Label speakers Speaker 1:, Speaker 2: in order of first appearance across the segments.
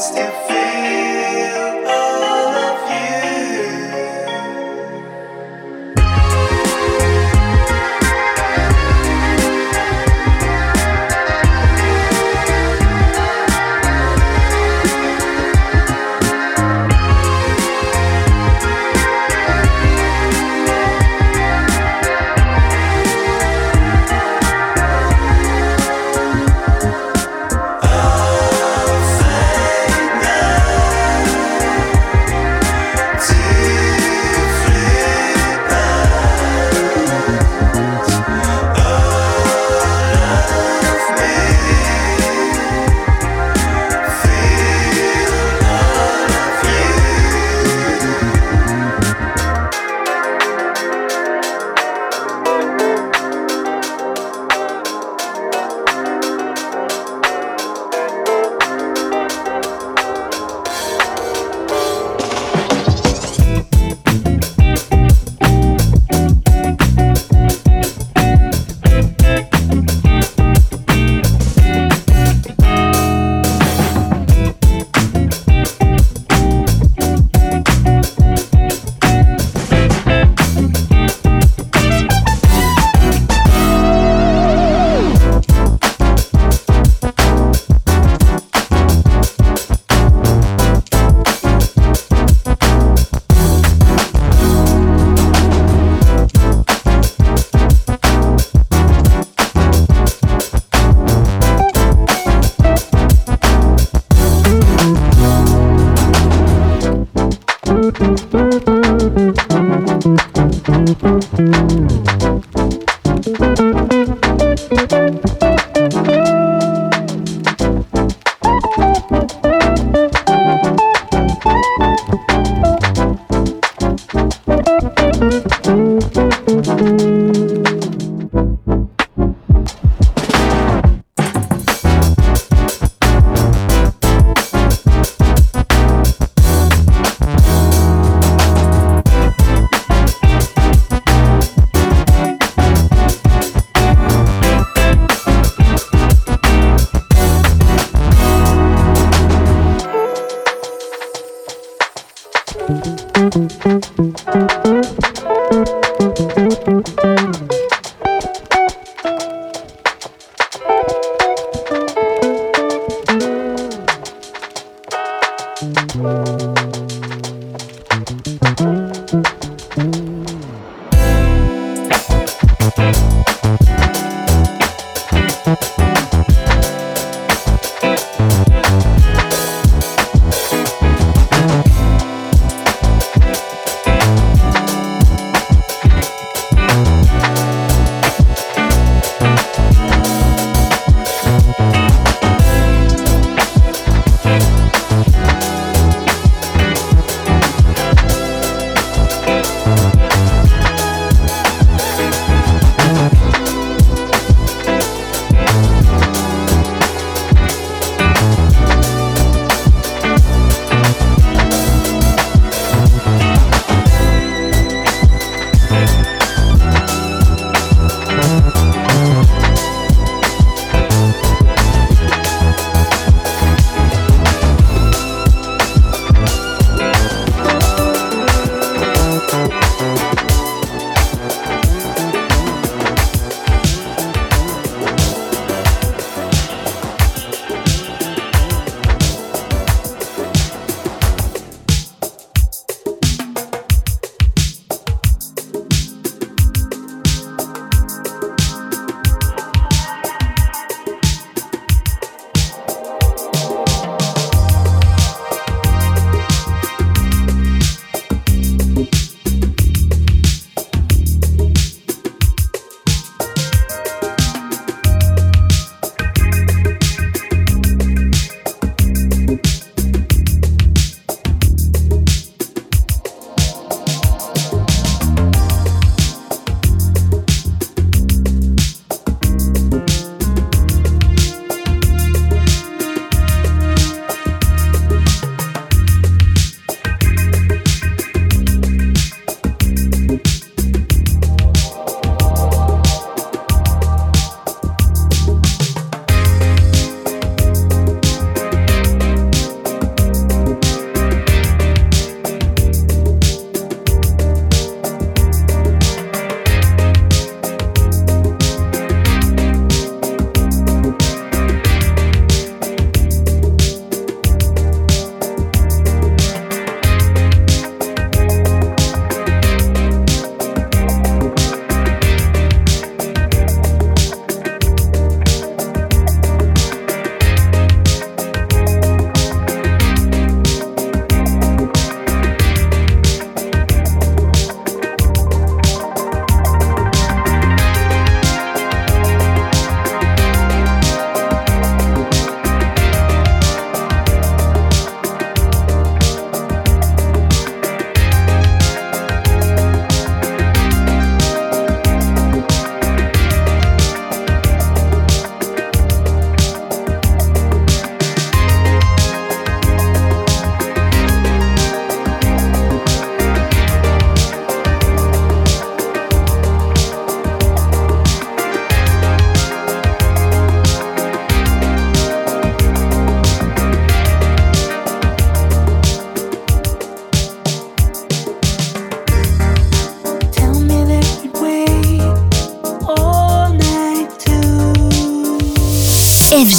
Speaker 1: still feel.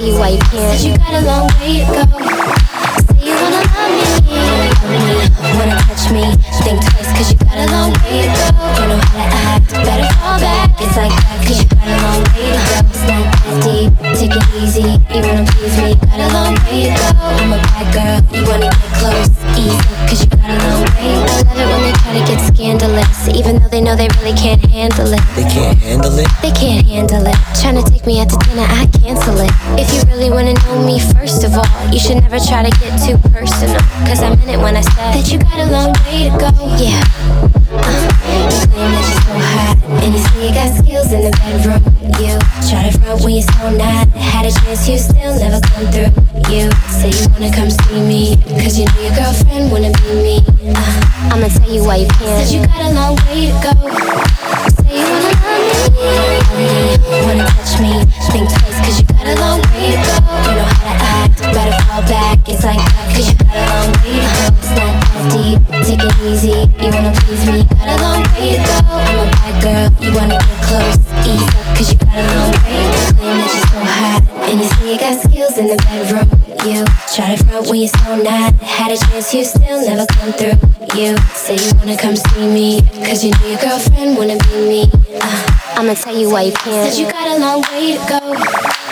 Speaker 2: tell you why you can't. Said you got a long way to go. Say you wanna love me, wanna touch me. Think twice,
Speaker 3: cause you got a long way
Speaker 4: to go. Don't know
Speaker 5: how to act, better fall back. It's like that, cause you got a long way to go. It's not that deep, take it easy. You wanna please me. Know they really can't handle it.
Speaker 6: They can't handle it?
Speaker 5: They can't handle it. Trying to take me out to dinner, I cancel it. If you really wanna know me, first of all, you should never try to get too personal. Cause I meant it when I said that you got a long way to go. Yeah. Uh, you claim that you're so hot, and you say you got skills in the bedroom. You try to front when you're so not. Had a chance, you still never come through. You say you wanna come see me, cause you know your girlfriend wanna be me. Uh, I'ma tell you why you can't. Said you got a long way to go. Say you wanna love me, wanna touch me. Tell you. Said you got a long way to go.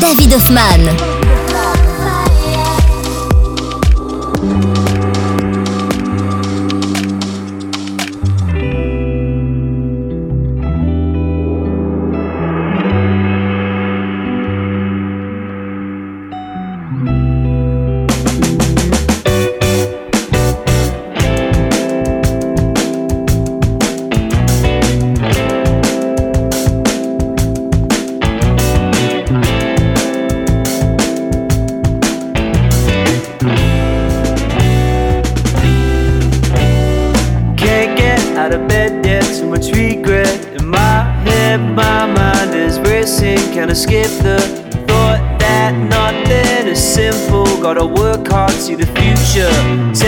Speaker 7: David Hoffman.
Speaker 6: Can't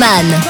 Speaker 7: David